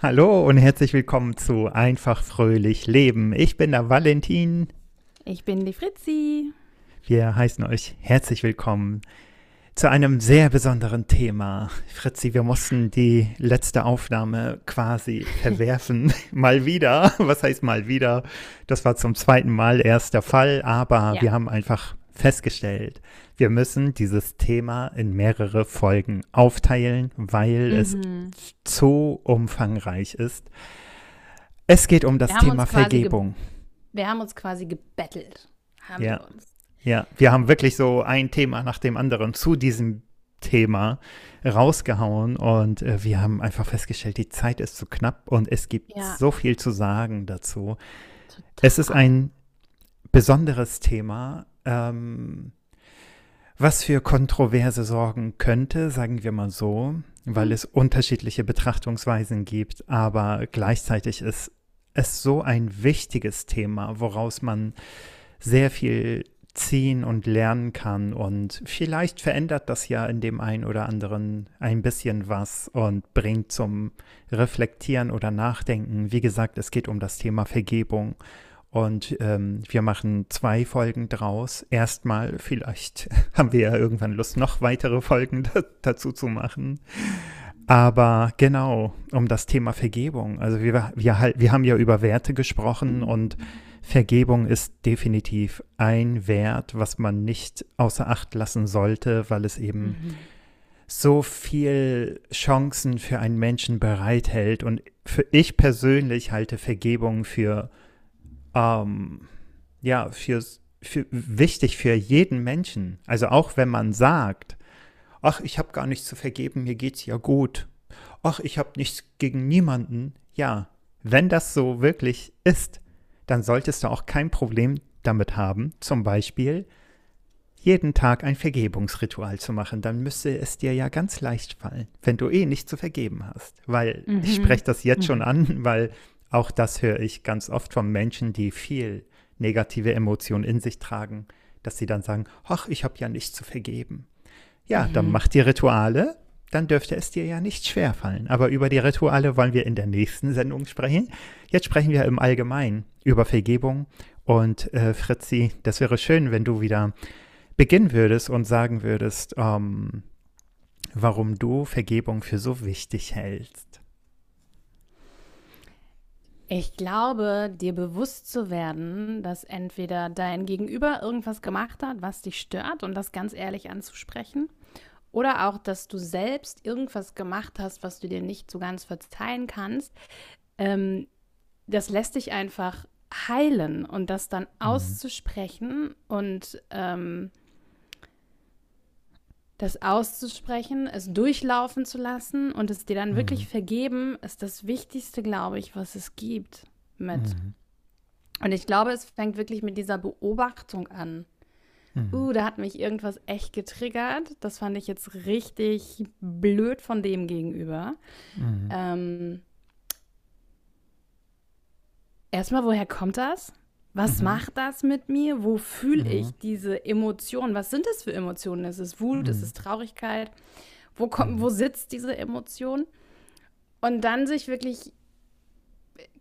Hallo und herzlich willkommen zu Einfach Fröhlich Leben. Ich bin der Valentin. Ich bin die Fritzi. Wir heißen euch herzlich willkommen zu einem sehr besonderen Thema. Fritzi, wir mussten die letzte Aufnahme quasi verwerfen. mal wieder. Was heißt mal wieder? Das war zum zweiten Mal erst der Fall, aber ja. wir haben einfach festgestellt, wir müssen dieses Thema in mehrere Folgen aufteilen, weil mhm. es zu umfangreich ist. Es geht um das Thema Vergebung. Wir haben uns quasi gebettelt. Haben ja. wir uns. Ja, wir haben wirklich so ein Thema nach dem anderen zu diesem Thema rausgehauen und äh, wir haben einfach festgestellt, die Zeit ist zu knapp und es gibt ja. so viel zu sagen dazu. Total. Es ist ein besonderes Thema, ähm, was für Kontroverse sorgen könnte, sagen wir mal so, weil mhm. es unterschiedliche Betrachtungsweisen gibt, aber gleichzeitig ist es so ein wichtiges Thema, woraus man sehr viel ziehen und lernen kann. Und vielleicht verändert das ja in dem einen oder anderen ein bisschen was und bringt zum Reflektieren oder Nachdenken. Wie gesagt, es geht um das Thema Vergebung. Und ähm, wir machen zwei Folgen draus. Erstmal, vielleicht haben wir ja irgendwann Lust, noch weitere Folgen dazu zu machen. Aber genau, um das Thema Vergebung. Also wir, wir, wir haben ja über Werte gesprochen und Vergebung ist definitiv ein Wert, was man nicht außer Acht lassen sollte, weil es eben mhm. so viel Chancen für einen Menschen bereithält. Und für ich persönlich halte Vergebung für, ähm, ja, für, für wichtig für jeden Menschen. Also auch wenn man sagt, ach, ich habe gar nichts zu vergeben, mir geht's ja gut. Ach, ich habe nichts gegen niemanden. Ja, wenn das so wirklich ist, dann solltest du auch kein Problem damit haben, zum Beispiel jeden Tag ein Vergebungsritual zu machen. Dann müsste es dir ja ganz leicht fallen, wenn du eh nicht zu vergeben hast. Weil mhm. ich spreche das jetzt mhm. schon an, weil auch das höre ich ganz oft von Menschen, die viel negative Emotionen in sich tragen, dass sie dann sagen, ach, ich habe ja nichts zu vergeben. Ja, mhm. dann mach die Rituale, dann dürfte es dir ja nicht schwerfallen. Aber über die Rituale wollen wir in der nächsten Sendung sprechen. Jetzt sprechen wir im Allgemeinen über Vergebung. Und äh, Fritzi, das wäre schön, wenn du wieder beginnen würdest und sagen würdest, ähm, warum du Vergebung für so wichtig hältst. Ich glaube, dir bewusst zu werden, dass entweder dein Gegenüber irgendwas gemacht hat, was dich stört und das ganz ehrlich anzusprechen, oder auch, dass du selbst irgendwas gemacht hast, was du dir nicht so ganz verzeihen kannst, ähm, das lässt dich einfach heilen und das dann mhm. auszusprechen und ähm, das auszusprechen, es durchlaufen zu lassen und es dir dann mhm. wirklich vergeben, ist das Wichtigste, glaube ich, was es gibt mit. Mhm. Und ich glaube, es fängt wirklich mit dieser Beobachtung an. Mhm. Uh, da hat mich irgendwas echt getriggert. Das fand ich jetzt richtig blöd von dem gegenüber. Mhm. Ähm, erstmal, woher kommt das? Was mhm. macht das mit mir? Wo fühle mhm. ich diese Emotionen? Was sind das für Emotionen? Ist es Wut? Mhm. Ist es Traurigkeit? Wo, kommt, mhm. wo sitzt diese Emotion? Und dann sich wirklich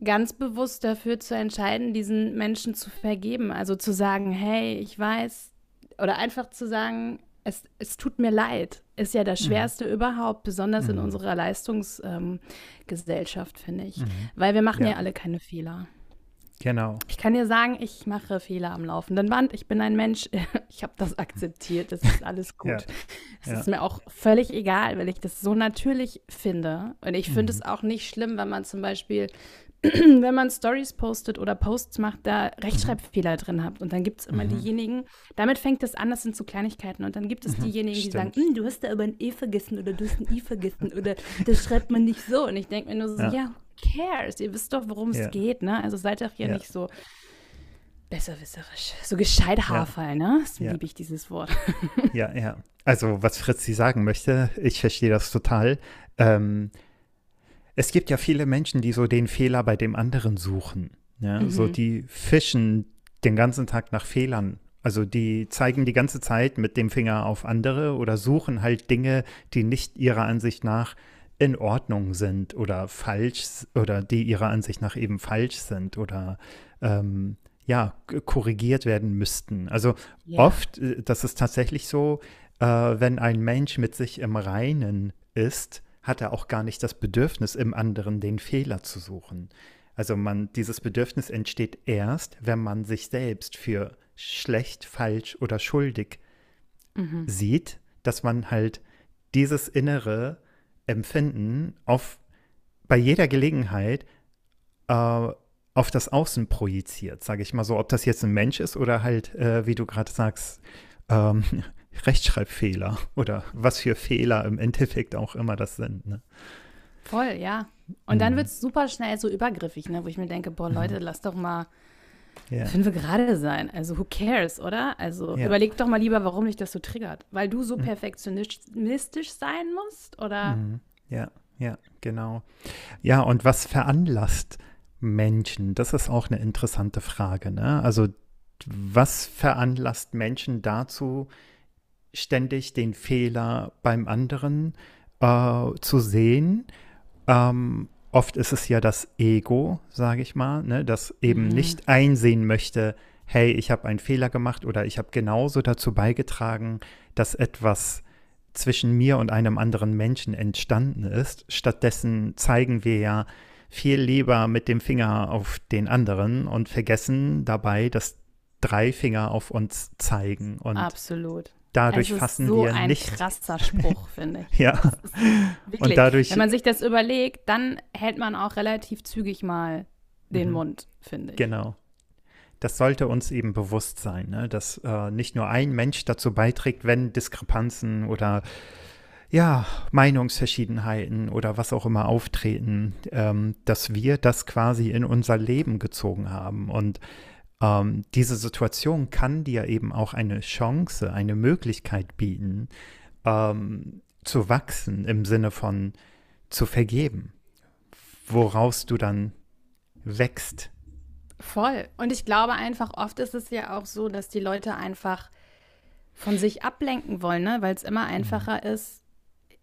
ganz bewusst dafür zu entscheiden, diesen Menschen zu vergeben. Also zu sagen, hey, ich weiß, oder einfach zu sagen, es, es tut mir leid, ist ja das mhm. Schwerste mhm. überhaupt, besonders mhm. in unserer Leistungsgesellschaft, ähm, finde ich. Mhm. Weil wir machen ja. ja alle keine Fehler. Genau. Ich kann dir sagen, ich mache Fehler am laufenden Band. Ich bin ein Mensch, ich habe das akzeptiert, das ist alles gut. Es ja. ist mir auch völlig egal, weil ich das so natürlich finde. Und ich finde mhm. es auch nicht schlimm, wenn man zum Beispiel wenn man Stories postet oder Posts macht, da Rechtschreibfehler mhm. drin habt. Und dann gibt es immer mhm. diejenigen, damit fängt es an, das sind so Kleinigkeiten. Und dann gibt es mhm. diejenigen, die sagen, hm, du hast da aber ein E vergessen oder du hast ein I vergessen oder das schreibt man nicht so. Und ich denke mir nur so, ja, ja cares? Ihr wisst doch, worum es ja. geht, ne? Also seid doch hier ja. nicht so besserwisserisch. So gescheit Haarfall, ne? So liebe ich dieses Wort. ja, ja. Also, was Fritzi sagen möchte, ich verstehe das total. Ähm, es gibt ja viele Menschen, die so den Fehler bei dem anderen suchen. Ja? Mhm. So die fischen den ganzen Tag nach Fehlern. Also die zeigen die ganze Zeit mit dem Finger auf andere oder suchen halt Dinge, die nicht ihrer Ansicht nach in Ordnung sind oder falsch oder die ihrer Ansicht nach eben falsch sind oder ähm, ja, korrigiert werden müssten. Also yeah. oft, äh, das ist tatsächlich so, äh, wenn ein Mensch mit sich im Reinen ist, hat er auch gar nicht das Bedürfnis, im anderen den Fehler zu suchen. Also man, dieses Bedürfnis entsteht erst, wenn man sich selbst für schlecht, falsch oder schuldig mhm. sieht, dass man halt dieses innere Empfinden auf bei jeder Gelegenheit äh, auf das Außen projiziert, sage ich mal so, ob das jetzt ein Mensch ist oder halt, äh, wie du gerade sagst, ähm, Rechtschreibfehler oder was für Fehler im Endeffekt auch immer das sind. Ne? Voll, ja. Und mhm. dann wird es super schnell so übergriffig, ne? wo ich mir denke, boah, Leute, mhm. lass doch mal yeah. fünf gerade sein. Also who cares, oder? Also ja. überleg doch mal lieber, warum dich das so triggert. Weil du so mhm. perfektionistisch sein musst, oder? Mhm. Ja, ja, genau. Ja, und was veranlasst Menschen? Das ist auch eine interessante Frage. Ne? Also was veranlasst Menschen dazu, ständig den Fehler beim anderen äh, zu sehen? Ähm, oft ist es ja das Ego, sage ich mal, ne, das eben mhm. nicht einsehen möchte, hey, ich habe einen Fehler gemacht oder ich habe genauso dazu beigetragen, dass etwas zwischen mir und einem anderen Menschen entstanden ist. Stattdessen zeigen wir ja viel lieber mit dem Finger auf den anderen und vergessen dabei, dass drei Finger auf uns zeigen. Und Absolut dadurch fassen so wir ein nicht. krasser Spruch, finde ich. ja. Wirklich, und dadurch, wenn man sich das überlegt, dann hält man auch relativ zügig mal den mhm. Mund, finde ich. Genau. Das sollte uns eben bewusst sein, ne? dass äh, nicht nur ein Mensch dazu beiträgt, wenn Diskrepanzen oder ja, Meinungsverschiedenheiten oder was auch immer auftreten, ähm, dass wir das quasi in unser Leben gezogen haben. Und ähm, diese Situation kann dir eben auch eine Chance, eine Möglichkeit bieten, ähm, zu wachsen im Sinne von zu vergeben, woraus du dann wächst. Voll. Und ich glaube einfach, oft ist es ja auch so, dass die Leute einfach von sich ablenken wollen, ne? weil es immer mhm. einfacher mhm. ist,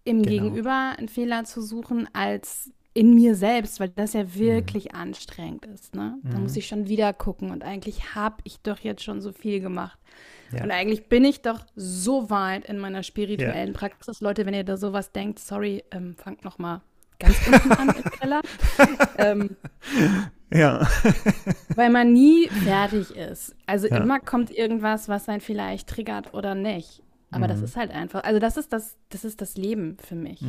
im genau. Gegenüber einen Fehler zu suchen, als in mir selbst, weil das ja mhm. wirklich mhm. anstrengend ist. Ne? Da mhm. muss ich schon wieder gucken und eigentlich habe ich doch jetzt schon so viel gemacht. Ja. Und eigentlich bin ich doch so weit in meiner spirituellen ja. Praxis. Leute, wenn ihr da sowas denkt, sorry, ähm, fangt noch mal ganz unten an im Keller. ähm, ja. weil man nie fertig ist. Also ja. immer kommt irgendwas, was einen vielleicht triggert oder nicht. Aber mhm. das ist halt einfach, also das ist das, das ist das Leben für mich.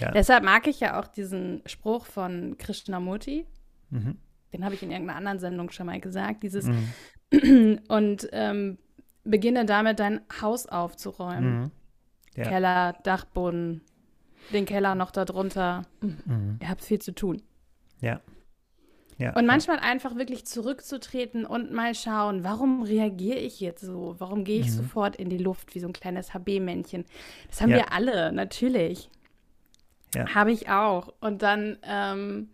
Ja. Deshalb mag ich ja auch diesen Spruch von Krishnamurti. Mhm. Den habe ich in irgendeiner anderen Sendung schon mal gesagt. Dieses mhm. und ähm, beginne damit, dein Haus aufzuräumen. Mhm. Ja. Keller, Dachboden, den Keller noch darunter. Mhm. Ihr habt viel zu tun. Ja. Ja, und manchmal ja. einfach wirklich zurückzutreten und mal schauen, warum reagiere ich jetzt so? Warum gehe ich mhm. sofort in die Luft wie so ein kleines HB-Männchen? Das haben ja. wir alle, natürlich. Ja. Habe ich auch. Und dann ähm,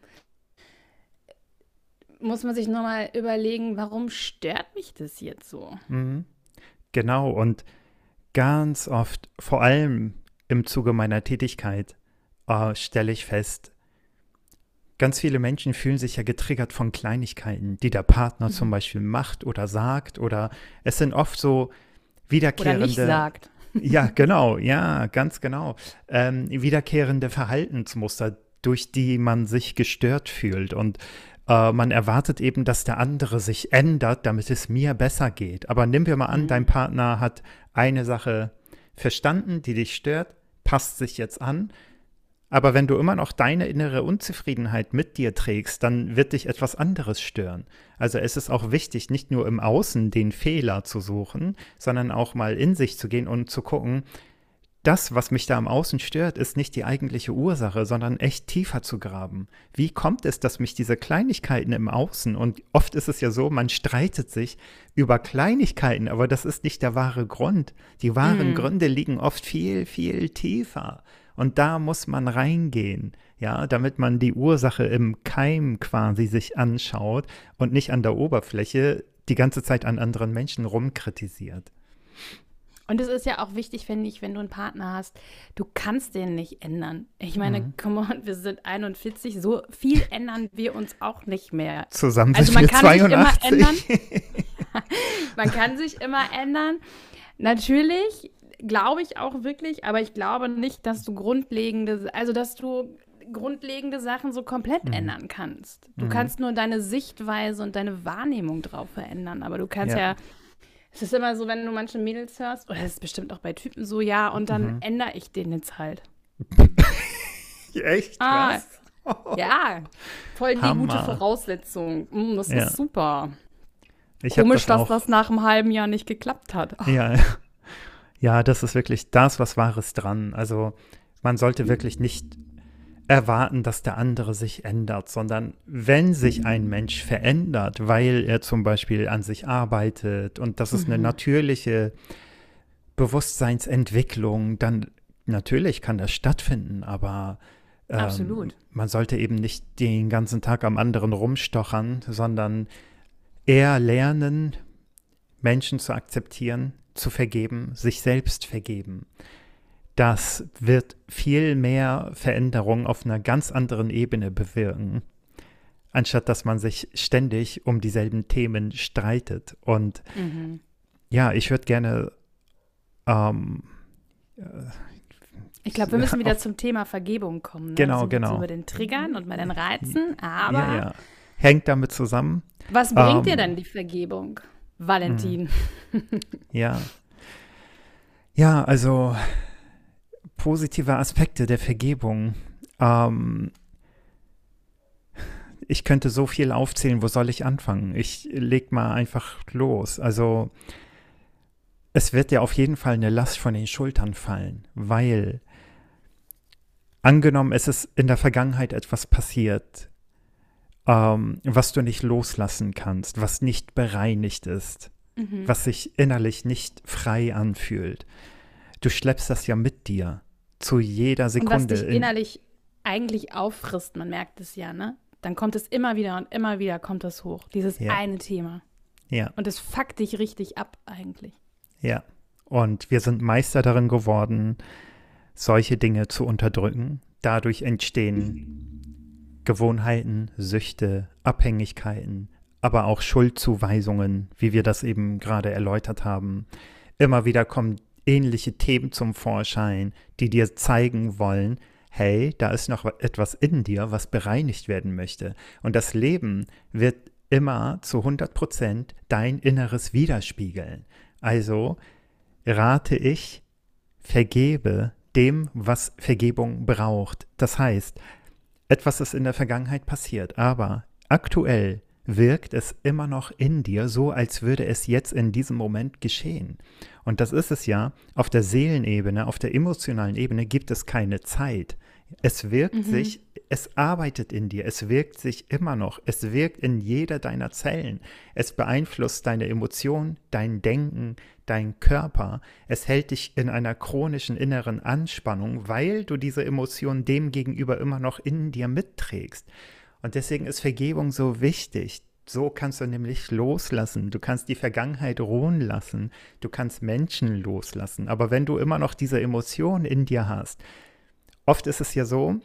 muss man sich nochmal überlegen, warum stört mich das jetzt so? Mhm. Genau. Und ganz oft, vor allem im Zuge meiner Tätigkeit, äh, stelle ich fest, ganz viele Menschen fühlen sich ja getriggert von Kleinigkeiten, die der Partner mhm. zum Beispiel macht oder sagt. Oder es sind oft so wiederkehrende. Oder nicht sagt. Ja, genau, ja, ganz genau. Ähm, wiederkehrende Verhaltensmuster, durch die man sich gestört fühlt. Und äh, man erwartet eben, dass der andere sich ändert, damit es mir besser geht. Aber nimm wir mal an, mhm. dein Partner hat eine Sache verstanden, die dich stört, passt sich jetzt an aber wenn du immer noch deine innere Unzufriedenheit mit dir trägst, dann wird dich etwas anderes stören. Also es ist auch wichtig, nicht nur im Außen den Fehler zu suchen, sondern auch mal in sich zu gehen und zu gucken, das, was mich da am Außen stört, ist nicht die eigentliche Ursache, sondern echt tiefer zu graben. Wie kommt es, dass mich diese Kleinigkeiten im Außen, und oft ist es ja so, man streitet sich über Kleinigkeiten, aber das ist nicht der wahre Grund. Die wahren mm. Gründe liegen oft viel, viel tiefer. Und da muss man reingehen, ja, damit man die Ursache im Keim quasi sich anschaut und nicht an der Oberfläche die ganze Zeit an anderen Menschen rumkritisiert. Und es ist ja auch wichtig, finde ich, wenn du einen Partner hast, du kannst den nicht ändern. Ich meine, mhm. come on, wir sind 41, so viel ändern wir uns auch nicht mehr. Zusammen also sind also man wir kann 82. sich immer ändern. man kann sich immer ändern. Natürlich glaube ich auch wirklich, aber ich glaube nicht, dass du grundlegende, also dass du grundlegende Sachen so komplett mhm. ändern kannst. Du mhm. kannst nur deine Sichtweise und deine Wahrnehmung drauf verändern, aber du kannst ja, ja es ist immer so, wenn du manche Mädels hörst, oder das ist bestimmt auch bei Typen so, ja, und dann mhm. ändere ich den jetzt halt. Echt? Ah, Was? Ja, voll die Hammer. gute Voraussetzung. Mm, das ja. ist super. Ich Komisch, das dass das nach einem halben Jahr nicht geklappt hat. Ja, ja, das ist wirklich das, was Wahres dran. Also man sollte wirklich nicht erwarten, dass der andere sich ändert, sondern wenn sich ein Mensch verändert, weil er zum Beispiel an sich arbeitet und das ist eine mhm. natürliche Bewusstseinsentwicklung, dann natürlich kann das stattfinden, aber ähm, man sollte eben nicht den ganzen Tag am anderen rumstochern, sondern eher lernen, Menschen zu akzeptieren, zu vergeben, sich selbst vergeben das wird viel mehr Veränderung auf einer ganz anderen Ebene bewirken, anstatt dass man sich ständig um dieselben Themen streitet. Und mhm. ja, ich würde gerne. Ähm, ich glaube, wir müssen wieder zum Thema Vergebung kommen. Ne? Genau, also genau. Über den Triggern und bei den Reizen, aber. Ja, ja. Hängt damit zusammen. Was bringt ähm, dir denn die Vergebung, Valentin? Ja. Ja, also positive Aspekte der Vergebung. Ähm, ich könnte so viel aufzählen, wo soll ich anfangen? Ich leg mal einfach los. Also es wird dir auf jeden Fall eine Last von den Schultern fallen, weil angenommen, es ist in der Vergangenheit etwas passiert, ähm, was du nicht loslassen kannst, was nicht bereinigt ist, mhm. was sich innerlich nicht frei anfühlt. Du schleppst das ja mit dir zu jeder Sekunde. Und was dich innerlich eigentlich auffrisst, man merkt es ja, ne? Dann kommt es immer wieder und immer wieder kommt es hoch, dieses ja. eine Thema. Ja. Und es fuckt dich richtig ab eigentlich. Ja. Und wir sind Meister darin geworden, solche Dinge zu unterdrücken. Dadurch entstehen Gewohnheiten, Süchte, Abhängigkeiten, aber auch Schuldzuweisungen, wie wir das eben gerade erläutert haben. Immer wieder kommen ähnliche Themen zum Vorschein, die dir zeigen wollen, hey, da ist noch etwas in dir, was bereinigt werden möchte. Und das Leben wird immer zu 100 Prozent dein Inneres widerspiegeln. Also rate ich, vergebe dem, was Vergebung braucht. Das heißt, etwas ist in der Vergangenheit passiert, aber aktuell wirkt es immer noch in dir, so als würde es jetzt in diesem Moment geschehen. Und das ist es ja, auf der Seelenebene, auf der emotionalen Ebene gibt es keine Zeit. Es wirkt mhm. sich, es arbeitet in dir, es wirkt sich immer noch, es wirkt in jeder deiner Zellen. Es beeinflusst deine Emotionen, dein Denken, dein Körper. Es hält dich in einer chronischen inneren Anspannung, weil du diese Emotionen dem gegenüber immer noch in dir mitträgst. Und deswegen ist Vergebung so wichtig. So kannst du nämlich loslassen. Du kannst die Vergangenheit ruhen lassen. Du kannst Menschen loslassen. Aber wenn du immer noch diese Emotion in dir hast, oft ist es ja so,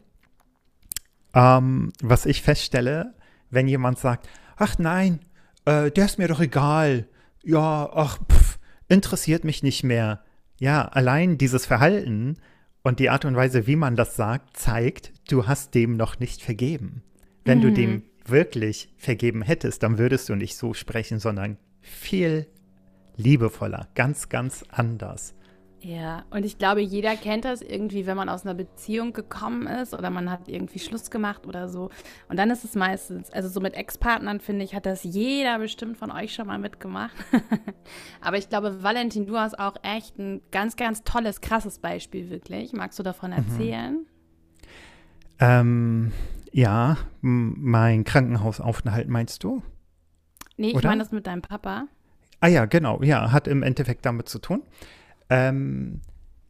ähm, was ich feststelle, wenn jemand sagt, ach nein, äh, der ist mir doch egal. Ja, ach, pff, interessiert mich nicht mehr. Ja, allein dieses Verhalten und die Art und Weise, wie man das sagt, zeigt, du hast dem noch nicht vergeben. Wenn mhm. du dem mhm. wirklich vergeben hättest, dann würdest du nicht so sprechen, sondern viel liebevoller, ganz, ganz anders. Ja, und ich glaube, jeder kennt das irgendwie, wenn man aus einer Beziehung gekommen ist oder man hat irgendwie Schluss gemacht oder so. Und dann ist es meistens, also so mit Ex-Partnern finde ich, hat das jeder bestimmt von euch schon mal mitgemacht. Aber ich glaube, Valentin, du hast auch echt ein ganz, ganz tolles, krasses Beispiel, wirklich. Magst du davon mhm. erzählen? Mhm. Ähm, ja, mein Krankenhausaufenthalt meinst du? Nee, ich meine das mit deinem Papa. Ah ja, genau, ja, hat im Endeffekt damit zu tun. Ähm,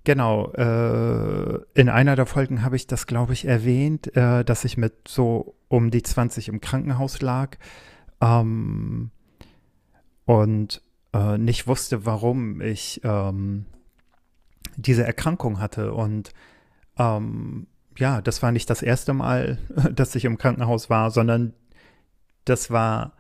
genau, äh, in einer der Folgen habe ich das, glaube ich, erwähnt, äh, dass ich mit so um die 20 im Krankenhaus lag ähm, und äh, nicht wusste, warum ich ähm, diese Erkrankung hatte. Und ähm, ja, das war nicht das erste Mal, dass ich im Krankenhaus war, sondern das war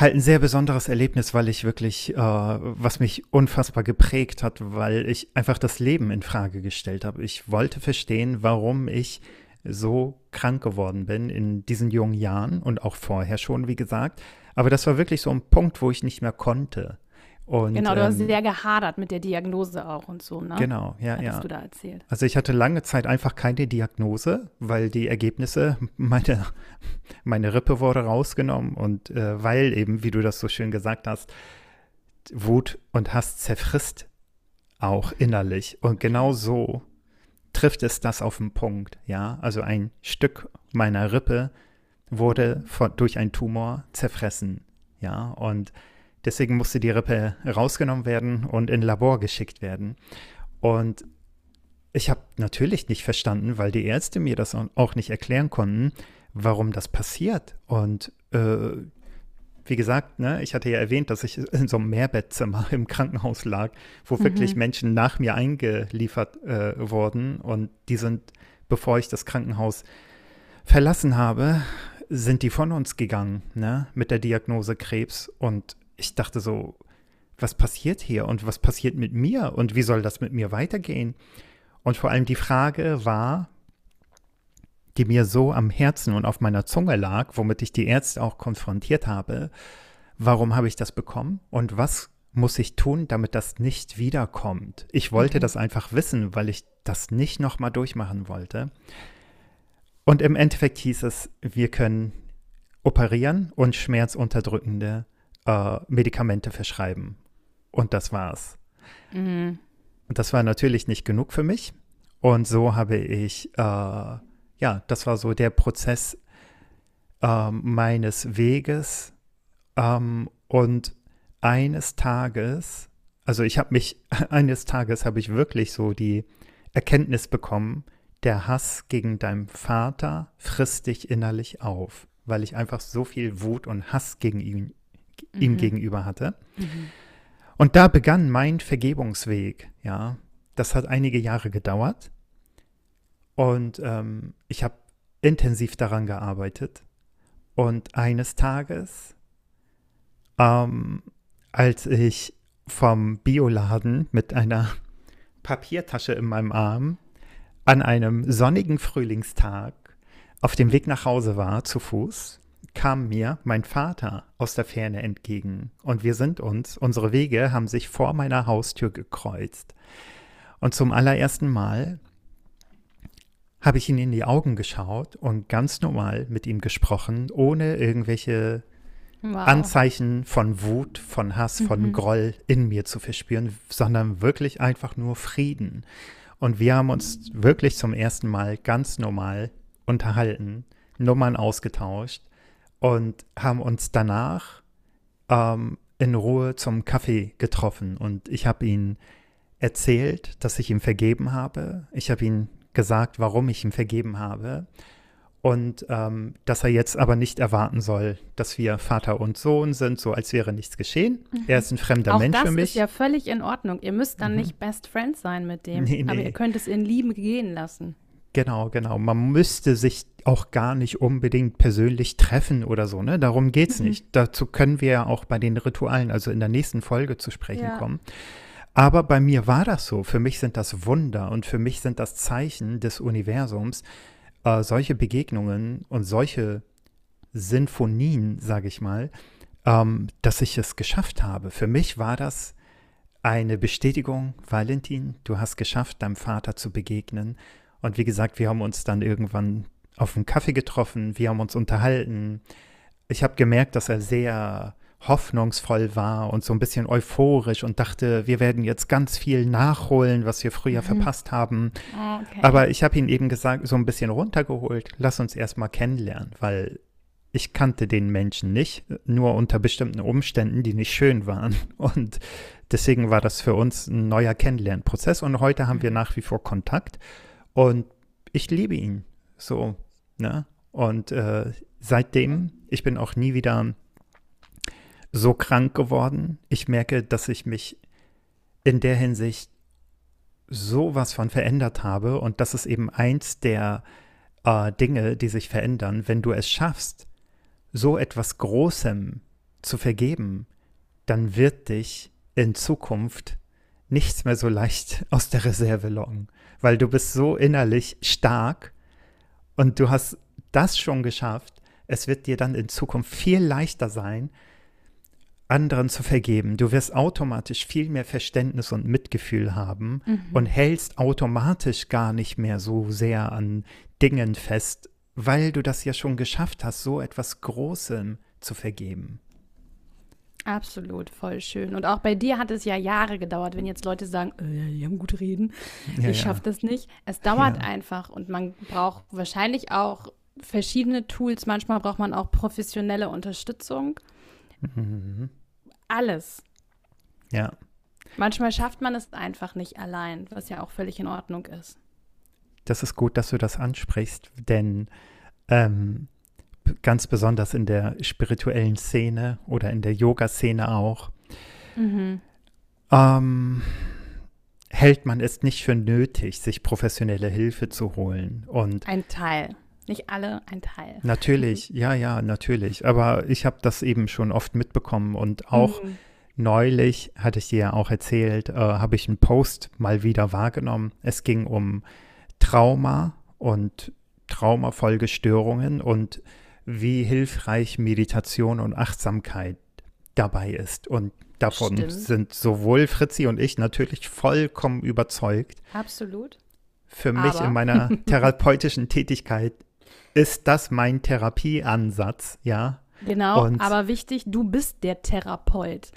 halt ein sehr besonderes Erlebnis, weil ich wirklich, äh, was mich unfassbar geprägt hat, weil ich einfach das Leben in Frage gestellt habe. Ich wollte verstehen, warum ich so krank geworden bin in diesen jungen Jahren und auch vorher schon, wie gesagt. Aber das war wirklich so ein Punkt, wo ich nicht mehr konnte. Und, genau, du hast ähm, sehr gehadert mit der Diagnose auch und so, ne? Genau, ja, Hattest ja. du da erzählt. Also ich hatte lange Zeit einfach keine Diagnose, weil die Ergebnisse, meine, meine Rippe wurde rausgenommen und äh, weil eben, wie du das so schön gesagt hast, Wut und Hass zerfrisst auch innerlich. Und genau so trifft es das auf den Punkt, ja. Also ein Stück meiner Rippe wurde von, durch einen Tumor zerfressen, ja. Und Deswegen musste die Rippe rausgenommen werden und in Labor geschickt werden. Und ich habe natürlich nicht verstanden, weil die Ärzte mir das auch nicht erklären konnten, warum das passiert. Und äh, wie gesagt, ne, ich hatte ja erwähnt, dass ich in so einem Mehrbettzimmer im Krankenhaus lag, wo mhm. wirklich Menschen nach mir eingeliefert äh, wurden. Und die sind, bevor ich das Krankenhaus verlassen habe, sind die von uns gegangen, ne, mit der Diagnose Krebs. Und ich dachte so, was passiert hier und was passiert mit mir und wie soll das mit mir weitergehen? Und vor allem die Frage war, die mir so am Herzen und auf meiner Zunge lag, womit ich die Ärzte auch konfrontiert habe, warum habe ich das bekommen und was muss ich tun, damit das nicht wiederkommt? Ich wollte mhm. das einfach wissen, weil ich das nicht nochmal durchmachen wollte. Und im Endeffekt hieß es, wir können operieren und schmerzunterdrückende äh, Medikamente verschreiben. Und das war's. Mhm. Und das war natürlich nicht genug für mich. Und so habe ich, äh, ja, das war so der Prozess äh, meines Weges. Ähm, und eines Tages, also ich habe mich, eines Tages habe ich wirklich so die Erkenntnis bekommen, der Hass gegen deinen Vater frisst dich innerlich auf, weil ich einfach so viel Wut und Hass gegen ihn mhm. ihm gegenüber hatte. Mhm. Und da begann mein Vergebungsweg, ja. Das hat einige Jahre gedauert. Und ähm, ich habe intensiv daran gearbeitet. Und eines Tages, ähm, als ich vom Bioladen mit einer Papiertasche in meinem Arm an einem sonnigen Frühlingstag auf dem Weg nach Hause war, zu Fuß, kam mir mein Vater aus der Ferne entgegen und wir sind uns, unsere Wege haben sich vor meiner Haustür gekreuzt. Und zum allerersten Mal habe ich ihn in die Augen geschaut und ganz normal mit ihm gesprochen, ohne irgendwelche wow. Anzeichen von Wut, von Hass, mhm. von Groll in mir zu verspüren, sondern wirklich einfach nur Frieden. Und wir haben uns wirklich zum ersten Mal ganz normal unterhalten, Nummern ausgetauscht und haben uns danach ähm, in Ruhe zum Kaffee getroffen. Und ich habe ihm erzählt, dass ich ihm vergeben habe. Ich habe ihm gesagt, warum ich ihm vergeben habe. Und ähm, dass er jetzt aber nicht erwarten soll, dass wir Vater und Sohn sind, so als wäre nichts geschehen. Mhm. Er ist ein fremder Auch Mensch für mich. Das ist ja völlig in Ordnung. Ihr müsst dann mhm. nicht Best Friends sein mit dem, nee, nee. aber ihr könnt es in Lieben gehen lassen. Genau, genau. Man müsste sich auch gar nicht unbedingt persönlich treffen oder so, ne? Darum geht es mhm. nicht. Dazu können wir ja auch bei den Ritualen, also in der nächsten Folge zu sprechen ja. kommen. Aber bei mir war das so. Für mich sind das Wunder und für mich sind das Zeichen des Universums, äh, solche Begegnungen und solche Sinfonien, sage ich mal, ähm, dass ich es geschafft habe. Für mich war das eine Bestätigung, Valentin, du hast geschafft, deinem Vater zu begegnen. Und wie gesagt, wir haben uns dann irgendwann auf einen Kaffee getroffen, wir haben uns unterhalten. Ich habe gemerkt, dass er sehr hoffnungsvoll war und so ein bisschen euphorisch und dachte, wir werden jetzt ganz viel nachholen, was wir früher mhm. verpasst haben. Okay. Aber ich habe ihn eben gesagt, so ein bisschen runtergeholt, lass uns erstmal kennenlernen, weil ich kannte den Menschen nicht, nur unter bestimmten Umständen, die nicht schön waren. Und deswegen war das für uns ein neuer Kennenlernprozess und heute haben wir mhm. nach wie vor Kontakt. Und ich liebe ihn so, ne? Und äh, seitdem, ich bin auch nie wieder so krank geworden. Ich merke, dass ich mich in der Hinsicht sowas von verändert habe. Und das ist eben eins der äh, Dinge, die sich verändern. Wenn du es schaffst, so etwas Großem zu vergeben, dann wird dich in Zukunft nichts mehr so leicht aus der Reserve locken, weil du bist so innerlich stark und du hast das schon geschafft. Es wird dir dann in Zukunft viel leichter sein, anderen zu vergeben. Du wirst automatisch viel mehr Verständnis und Mitgefühl haben mhm. und hältst automatisch gar nicht mehr so sehr an Dingen fest, weil du das ja schon geschafft hast, so etwas Großem zu vergeben. Absolut, voll schön. Und auch bei dir hat es ja Jahre gedauert, wenn jetzt Leute sagen, äh, die haben gut reden, ja, ich schaffe das nicht. Es dauert ja. einfach und man braucht wahrscheinlich auch verschiedene Tools. Manchmal braucht man auch professionelle Unterstützung. Mhm. Alles. Ja. Manchmal schafft man es einfach nicht allein, was ja auch völlig in Ordnung ist. Das ist gut, dass du das ansprichst, denn ähm, ganz besonders in der spirituellen Szene oder in der Yoga-Szene auch, mhm. ähm, hält man es nicht für nötig, sich professionelle Hilfe zu holen. Und ein Teil. Nicht alle, ein Teil. Natürlich, ja, ja, natürlich. Aber ich habe das eben schon oft mitbekommen und auch mhm. neulich, hatte ich dir ja auch erzählt, äh, habe ich einen Post mal wieder wahrgenommen. Es ging um Trauma und Traumafolgestörungen und wie hilfreich Meditation und Achtsamkeit dabei ist. Und davon Stimmt. sind sowohl Fritzi und ich natürlich vollkommen überzeugt. Absolut. Für mich Aber. in meiner therapeutischen Tätigkeit ist das mein Therapieansatz, ja. Genau, und aber wichtig, du bist der Therapeut.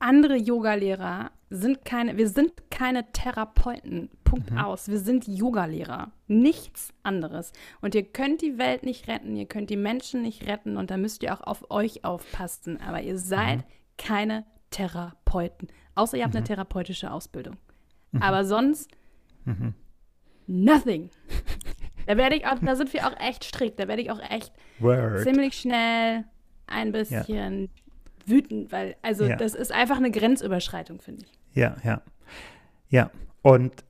Andere Yogalehrer sind keine, wir sind keine Therapeuten. Punkt mhm. aus. Wir sind Yogalehrer. Nichts anderes. Und ihr könnt die Welt nicht retten, ihr könnt die Menschen nicht retten und da müsst ihr auch auf euch aufpassen. Aber ihr seid mhm. keine Therapeuten. Außer ihr habt mhm. eine therapeutische Ausbildung. Mhm. Aber sonst mhm. nothing. Da werde ich auch, da sind wir auch echt strikt. Da werde ich auch echt Word. ziemlich schnell ein bisschen ja. wütend, weil, also ja. das ist einfach eine Grenzüberschreitung, finde ich. Ja, ja. Ja. Und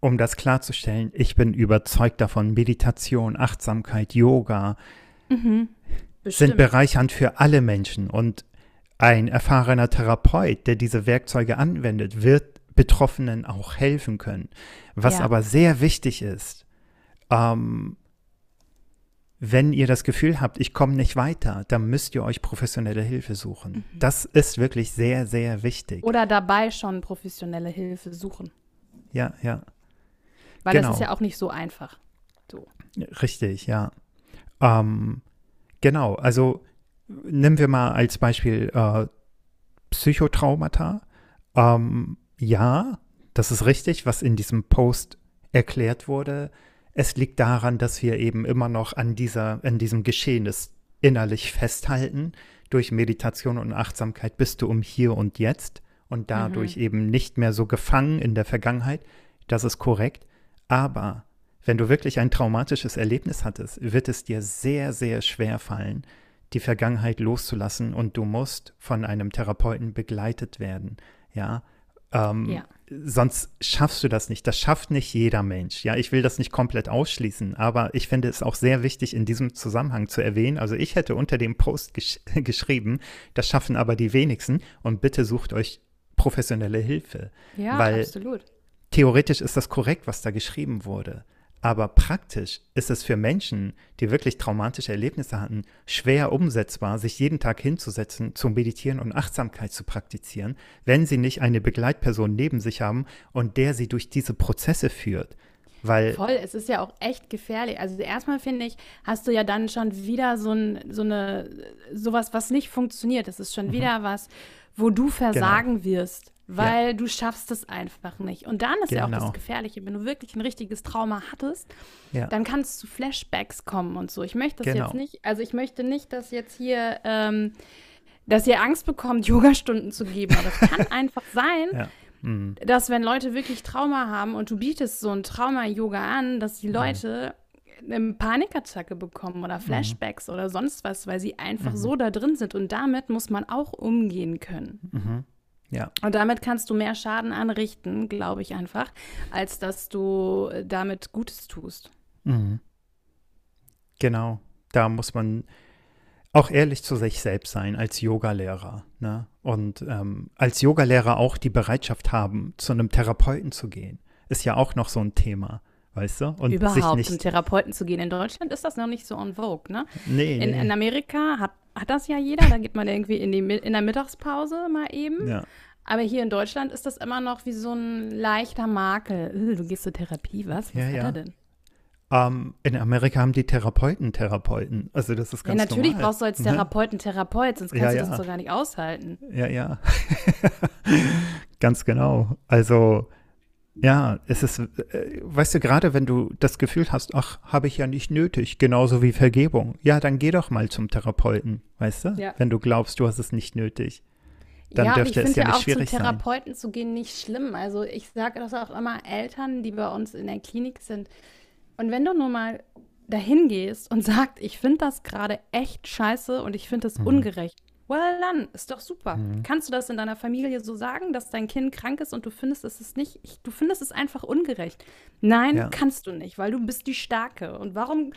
um das klarzustellen, ich bin überzeugt davon, Meditation, Achtsamkeit, Yoga mhm. sind bereichernd für alle Menschen. Und ein erfahrener Therapeut, der diese Werkzeuge anwendet, wird Betroffenen auch helfen können. Was ja. aber sehr wichtig ist, ähm, wenn ihr das Gefühl habt, ich komme nicht weiter, dann müsst ihr euch professionelle Hilfe suchen. Mhm. Das ist wirklich sehr, sehr wichtig. Oder dabei schon professionelle Hilfe suchen. Ja, ja. Weil genau. das ist ja auch nicht so einfach. So. Richtig, ja. Ähm, genau, also nehmen wir mal als Beispiel äh, Psychotraumata. Ähm, ja, das ist richtig, was in diesem Post erklärt wurde. Es liegt daran, dass wir eben immer noch an, dieser, an diesem Geschehnis innerlich festhalten. Durch Meditation und Achtsamkeit bist du um hier und jetzt und dadurch mhm. eben nicht mehr so gefangen in der Vergangenheit. Das ist korrekt. Aber wenn du wirklich ein traumatisches Erlebnis hattest, wird es dir sehr, sehr schwer fallen, die Vergangenheit loszulassen und du musst von einem Therapeuten begleitet werden. Ja, ähm, ja. Sonst schaffst du das nicht. Das schafft nicht jeder Mensch. Ja, ich will das nicht komplett ausschließen, aber ich finde es auch sehr wichtig, in diesem Zusammenhang zu erwähnen. Also ich hätte unter dem Post gesch geschrieben, das schaffen aber die wenigsten und bitte sucht euch professionelle Hilfe. Ja, weil absolut. Theoretisch ist das korrekt, was da geschrieben wurde. Aber praktisch ist es für Menschen, die wirklich traumatische Erlebnisse hatten, schwer umsetzbar, sich jeden Tag hinzusetzen, zu meditieren und Achtsamkeit zu praktizieren, wenn sie nicht eine Begleitperson neben sich haben und der sie durch diese Prozesse führt. Weil Voll, es ist ja auch echt gefährlich. Also erstmal finde ich, hast du ja dann schon wieder so, ein, so eine sowas, was nicht funktioniert. Es ist schon mhm. wieder was, wo du versagen genau. wirst weil ja. du schaffst es einfach nicht. Und dann ist genau. ja auch das genau. Gefährliche, wenn du wirklich ein richtiges Trauma hattest, ja. dann kann es zu Flashbacks kommen und so. Ich möchte das genau. jetzt nicht, also ich möchte nicht, dass jetzt hier, ähm, dass ihr Angst bekommt, Yogastunden zu geben. Aber das kann einfach sein, ja. mhm. dass wenn Leute wirklich Trauma haben und du bietest so ein Trauma-Yoga an, dass die mhm. Leute eine Panikattacke bekommen oder mhm. Flashbacks mhm. oder sonst was, weil sie einfach mhm. so da drin sind. Und damit muss man auch umgehen können. Mhm. Ja. Und damit kannst du mehr Schaden anrichten, glaube ich einfach, als dass du damit Gutes tust. Mhm. Genau. Da muss man auch ehrlich zu sich selbst sein als Yogalehrer. Ne? Und ähm, als Yogalehrer auch die Bereitschaft haben, zu einem Therapeuten zu gehen. Ist ja auch noch so ein Thema, weißt du? Und Überhaupt nicht, zum Therapeuten zu gehen. In Deutschland ist das noch nicht so en vogue, ne? Nee. In, in Amerika hat, hat das ja jeder. Da geht man irgendwie in, die, in der Mittagspause mal eben. Ja. Aber hier in Deutschland ist das immer noch wie so ein leichter Makel. Du gehst zur Therapie, was? Was ja, hat ja. er denn? Ähm, in Amerika haben die Therapeuten Therapeuten. Also das ist ganz Ja, natürlich normal, brauchst du als ne? Therapeuten Therapeut, sonst kannst Ja, du ja. das doch gar nicht aushalten. Ja, ja. ganz genau. Also ja, es ist, äh, weißt du, gerade wenn du das Gefühl hast, ach, habe ich ja nicht nötig, genauso wie Vergebung. Ja, dann geh doch mal zum Therapeuten, weißt du? Ja. Wenn du glaubst, du hast es nicht nötig. Dann ja, und ich dürfte es finde ja ja nicht auch zum schwierig sein. Therapeuten zu gehen nicht schlimm. Also ich sage das auch immer Eltern, die bei uns in der Klinik sind. Und wenn du nur mal dahin gehst und sagst, ich finde das gerade echt scheiße und ich finde das Mhm. ungerecht, well dann, ist doch super. Kannst du das in deiner Familie so sagen, dass dein Kind krank ist und du findest es ist nicht, ich, du findest es einfach ungerecht? Nein, Ja. kannst du nicht, weil du bist die Starke. Und warum,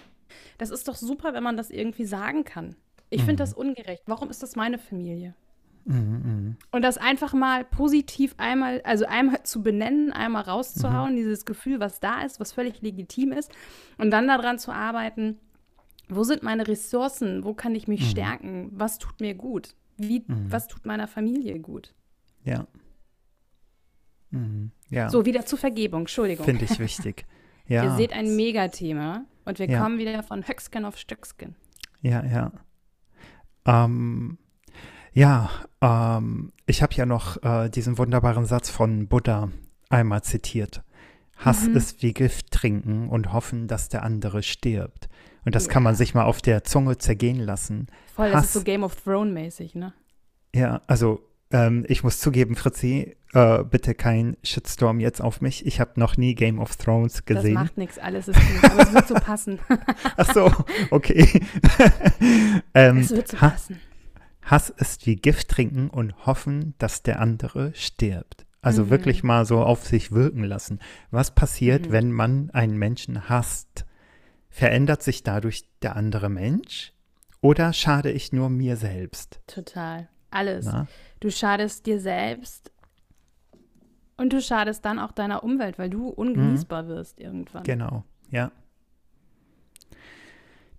das ist doch super, wenn man das irgendwie sagen kann. Ich Mhm. finde das ungerecht. Warum ist das meine Familie? Mhm, Und das einfach mal positiv einmal, also einmal zu benennen, einmal rauszuhauen, dieses Gefühl, was da ist, was völlig legitim ist, und dann daran zu arbeiten, wo sind meine Ressourcen, wo kann ich mich stärken, was tut mir gut, wie, was tut meiner Familie gut. Ja. Mhm. Ja, So, wieder zur Vergebung, Entschuldigung. finde ich wichtig. Ja. Ihr seht ein Megathema und wir Ja. kommen wieder von Höcksken auf Stöcksken. Ja, ja. Ähm, ja, ähm, ich habe ja noch äh, diesen wunderbaren Satz von Buddha einmal zitiert. Hass Mhm. ist wie Gift trinken und hoffen, dass der andere stirbt. Und das kann man Ja. sich mal auf der Zunge zergehen lassen. Voll, das ist Hass. so Game of Thrones mäßig, ne? Ja, also ähm, ich muss zugeben, Fritzi, äh, bitte kein Shitstorm jetzt auf mich. Ich habe noch nie Game of Thrones gesehen. Das macht nichts, alles ist gut, aber es wird so passen. Ach so, okay. ähm, Es wird so Ha- passen. Hass ist wie Gift trinken und hoffen, dass der andere stirbt. Also Mhm. wirklich mal so auf sich wirken lassen. Was passiert, Mhm. wenn man einen Menschen hasst? Verändert sich dadurch der andere Mensch? Oder schade ich nur mir selbst? Total. Alles. Na? Du schadest dir selbst und du schadest dann auch deiner Umwelt, weil du ungenießbar wirst irgendwann. Genau, ja.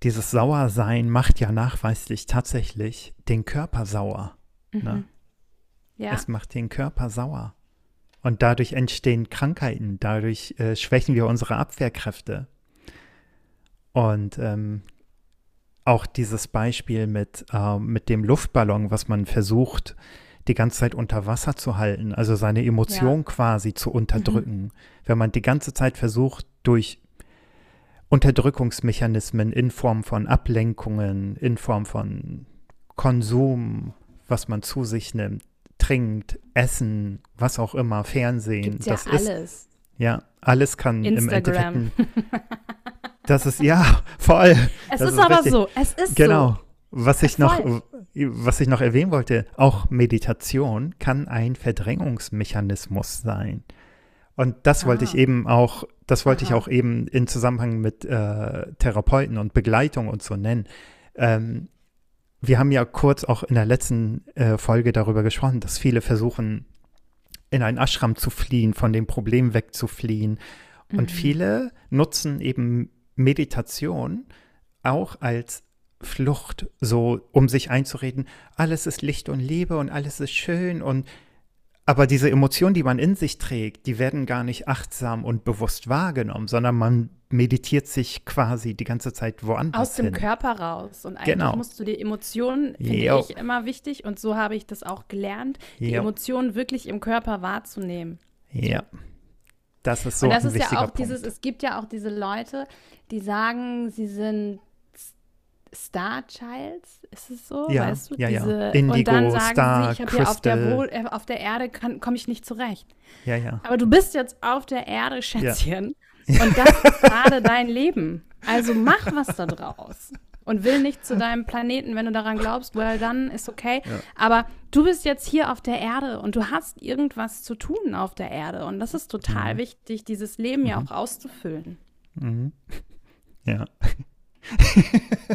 Dieses Sauersein macht ja nachweislich tatsächlich den Körper sauer. Ne? Mhm. Ja, Es macht den Körper sauer. Und dadurch entstehen Krankheiten, dadurch äh, schwächen wir unsere Abwehrkräfte. Und ähm, auch dieses Beispiel mit, äh, mit dem Luftballon, was man versucht, die ganze Zeit unter Wasser zu halten, also seine Emotion quasi zu unterdrücken. Wenn man die ganze Zeit versucht, durch Unterdrückungsmechanismen in Form von Ablenkungen, in Form von Konsum, was man zu sich nimmt, trinkt, Essen, was auch immer, Fernsehen, gibt's ja das ist alles. ja alles kann im Endeffekt Instagram. das ist ja voll Es ist, ist aber richtig. so, es ist genau so. was ich noch was ich noch erwähnen wollte auch Meditation kann ein Verdrängungsmechanismus sein und das wollte ich Ah. eben auch das wollte ich Aha. auch eben in Zusammenhang mit äh, Therapeuten und Begleitung und so nennen ähm, wir haben ja kurz auch in der letzten äh, Folge darüber gesprochen, dass viele versuchen, in einen Ashram zu fliehen, von dem Problem wegzufliehen. Und Mhm. viele nutzen eben Meditation auch als Flucht, so um sich einzureden, alles ist Licht und Liebe und alles ist schön und aber diese Emotionen, die man in sich trägt, die werden gar nicht achtsam und bewusst wahrgenommen, sondern man meditiert sich quasi die ganze Zeit woanders Aus dem hin. Körper raus. Und eigentlich Genau. musst du die Emotionen, finde ich, immer wichtig. Und so habe ich das auch gelernt, die Jo. Emotionen wirklich im Körper wahrzunehmen. Ja. Das ist so und das ein ist ja auch Punkt. dieses, es gibt ja auch diese Leute, die sagen, sie sind Star Childs, ist es so? Ja, weißt du? ja, ja. Diese, Indigo, und dann sagen Star, sie, ich habe hier auf der. Wohl, äh, auf der Erde komme ich nicht zurecht. ja, ja. Aber du bist jetzt auf der Erde, Schätzchen. Und das ist gerade dein Leben. Also mach was da draus. Und will nicht zu deinem Planeten, wenn du daran glaubst, well, dann ist okay. Ja. Aber du bist jetzt hier auf der Erde und du hast irgendwas zu tun auf der Erde. Und das ist total mhm. wichtig, dieses Leben mhm. ja auch auszufüllen. Mhm. Ja.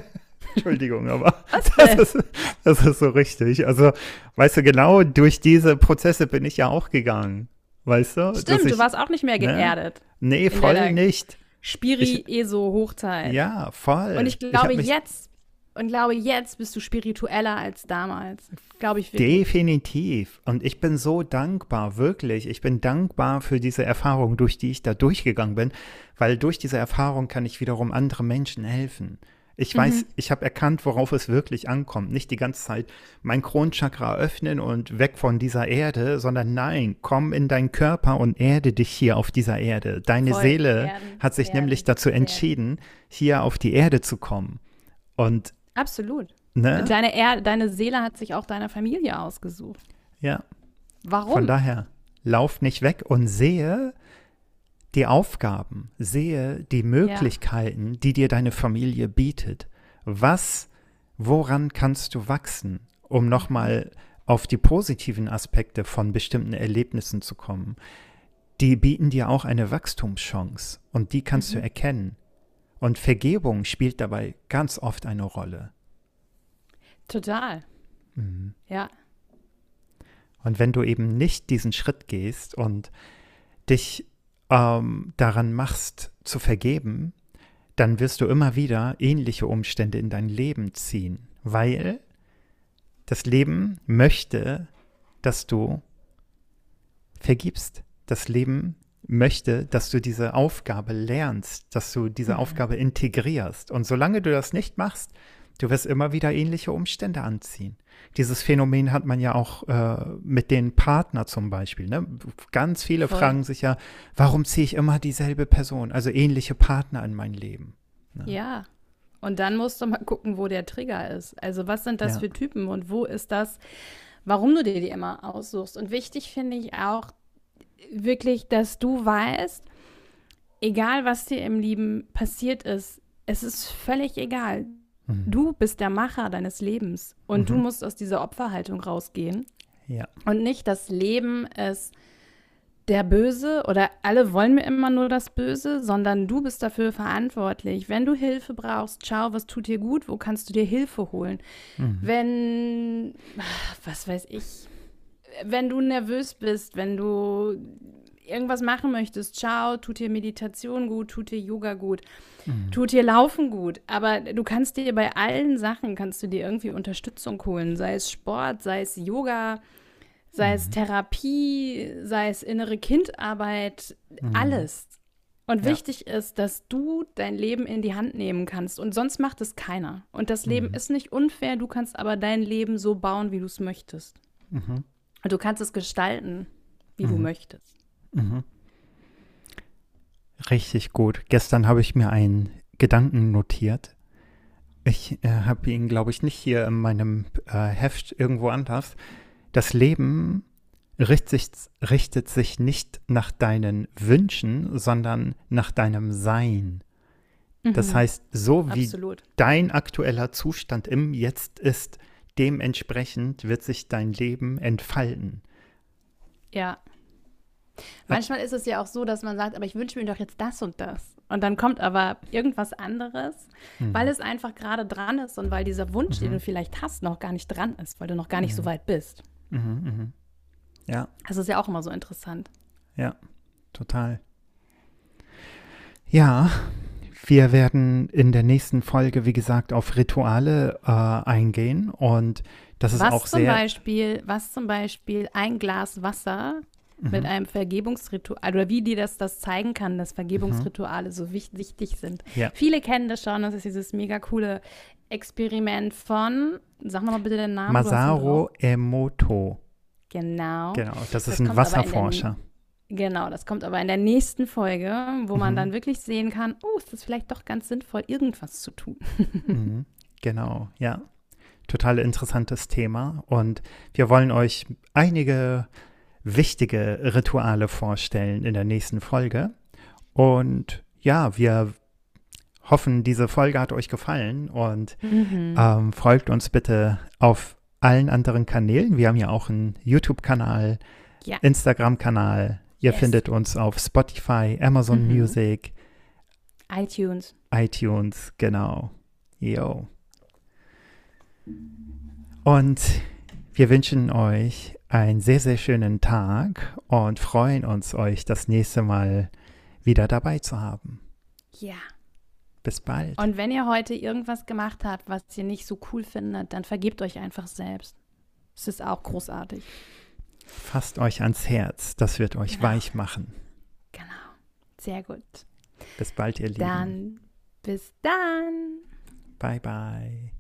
Entschuldigung, aber das ist, das ist, so richtig. Also, weißt du, genau durch diese Prozesse bin ich ja auch gegangen. Weißt du? Stimmt, ich, du warst auch nicht mehr ne? geerdet. Ne? Nee, voll nicht. Spiri-ESO-Hochzeit. Ja, voll. Und ich glaube ich jetzt, und glaube jetzt bist du spiritueller als damals. Glaube ich wirklich. Definitiv. Und ich bin so dankbar, wirklich. Ich bin dankbar für diese Erfahrung, durch die ich da durchgegangen bin, weil durch diese Erfahrung kann ich wiederum anderen Menschen helfen. Ich mhm. weiß, ich habe erkannt, worauf es wirklich ankommt. Nicht die ganze Zeit mein Kronchakra öffnen und weg von dieser Erde, sondern nein, komm in deinen Körper und erde dich hier auf dieser Erde. Deine Voll Seele erden, hat sich erden, nämlich dazu entschieden, hier auf die Erde zu kommen. Und absolut. Ne? Deine, er deine Seele hat sich auch deine Familie ausgesucht. Ja. Warum? Von daher, lauf nicht weg und sehe, die Aufgaben, sehe die Möglichkeiten, ja. die dir deine Familie bietet. Was, woran kannst du wachsen, um nochmal auf die positiven Aspekte von bestimmten Erlebnissen zu kommen? Die bieten dir auch eine Wachstumschance und die kannst mhm. du erkennen. Und Vergebung spielt dabei ganz oft eine Rolle. Total. Mhm. Ja. Und wenn du eben nicht diesen Schritt gehst und dich ähm, daran machst zu vergeben, dann wirst du immer wieder ähnliche Umstände in dein Leben ziehen, weil das Leben möchte, dass du vergibst. Das Leben möchte, dass du diese Aufgabe lernst, dass du diese mhm. Aufgabe integrierst. Und solange du das nicht machst, du wirst immer wieder ähnliche Umstände anziehen. Dieses Phänomen hat man ja auch äh, mit den Partner zum Beispiel. Ne? Ganz viele Voll. fragen sich ja, warum ziehe ich immer dieselbe Person, also ähnliche Partner in mein Leben? Ne? Ja. Und dann musst du mal gucken, wo der Trigger ist. Also was sind das ja. für Typen und wo ist das, warum du dir die immer aussuchst. Und wichtig finde ich auch wirklich, dass du weißt, egal was dir im Leben passiert ist, es ist völlig egal. Mhm. Du bist der Macher deines Lebens und mhm. du musst aus dieser Opferhaltung rausgehen. Ja. Und nicht das Leben ist der Böse oder alle wollen mir immer nur das Böse, sondern du bist dafür verantwortlich. Wenn du Hilfe brauchst, schau, was tut dir gut, wo kannst du dir Hilfe holen. Mhm. Wenn, was weiß ich, wenn du nervös bist, wenn du irgendwas machen möchtest, schau, tut dir Meditation gut, tut dir Yoga gut, mhm. tut dir Laufen gut. Aber du kannst dir bei allen Sachen, kannst du dir irgendwie Unterstützung holen, sei es Sport, sei es Yoga, sei mhm. es Therapie, sei es innere Kindarbeit, mhm. alles. Und ja. wichtig ist, dass du dein Leben in die Hand nehmen kannst. Und sonst macht es keiner. Und das Leben mhm. ist nicht unfair, du kannst aber dein Leben so bauen, wie du es möchtest. Mhm. Und du kannst es gestalten, wie du mhm. möchtest. Mhm. Richtig gut. Gestern habe ich mir einen Gedanken notiert. Ich äh, habe ihn, glaube ich, nicht hier in meinem äh, Heft irgendwo anders. Das Leben richtet sich, richtet sich nicht nach deinen Wünschen, sondern nach deinem Sein. Mhm. Das heißt, so wie Absolut. dein aktueller Zustand im Jetzt ist, dementsprechend wird sich dein Leben entfalten. Ja. Manchmal ist es ja auch so, dass man sagt, aber ich wünsche mir doch jetzt das und das. Und dann kommt aber irgendwas anderes, mhm. weil es einfach gerade dran ist und weil dieser Wunsch, mhm. den du vielleicht hast, noch gar nicht dran ist, weil du noch gar nicht mhm. so weit bist. Mhm, mhm. Ja. Das ist ja auch immer so interessant. Ja, total. Ja, wir werden in der nächsten Folge, wie gesagt, auf Rituale äh, eingehen und das ist was auch zum sehr. Beispiel, was zum Beispiel ein Glas Wasser mhm. mit einem Vergebungsritual oder wie dir das, das zeigen kann, dass Vergebungsrituale mhm. so wichtig sind. Ja. Viele kennen das schon, das ist dieses mega coole Experiment von, sag mal bitte den Namen. Masaru Emoto. Genau. Genau, das ist das ein Wasserforscher. Genau, das kommt aber in der nächsten Folge, wo man mhm. dann wirklich sehen kann, oh, ist das vielleicht doch ganz sinnvoll, irgendwas zu tun. mhm. Genau, ja. Total interessantes Thema. Und wir wollen euch einige wichtige Rituale vorstellen in der nächsten Folge. Und ja, wir hoffen, diese Folge hat euch gefallen und mhm. ähm, folgt uns bitte auf allen anderen Kanälen. Wir haben ja auch einen YouTube-Kanal, ja. Instagram-Kanal. Ihr yes. findet uns auf Spotify, Amazon mhm. Music, iTunes. iTunes, genau. Yo. Und wir wünschen euch einen sehr, sehr schönen Tag und freuen uns, euch das nächste Mal wieder dabei zu haben. Ja. Bis bald. Und wenn ihr heute irgendwas gemacht habt, was ihr nicht so cool findet, dann vergebt euch einfach selbst. Es ist auch großartig. Fasst euch ans Herz, das wird euch genau. weich machen. Genau. Sehr gut. Bis bald, ihr Lieben. Dann bis dann. Bye, bye.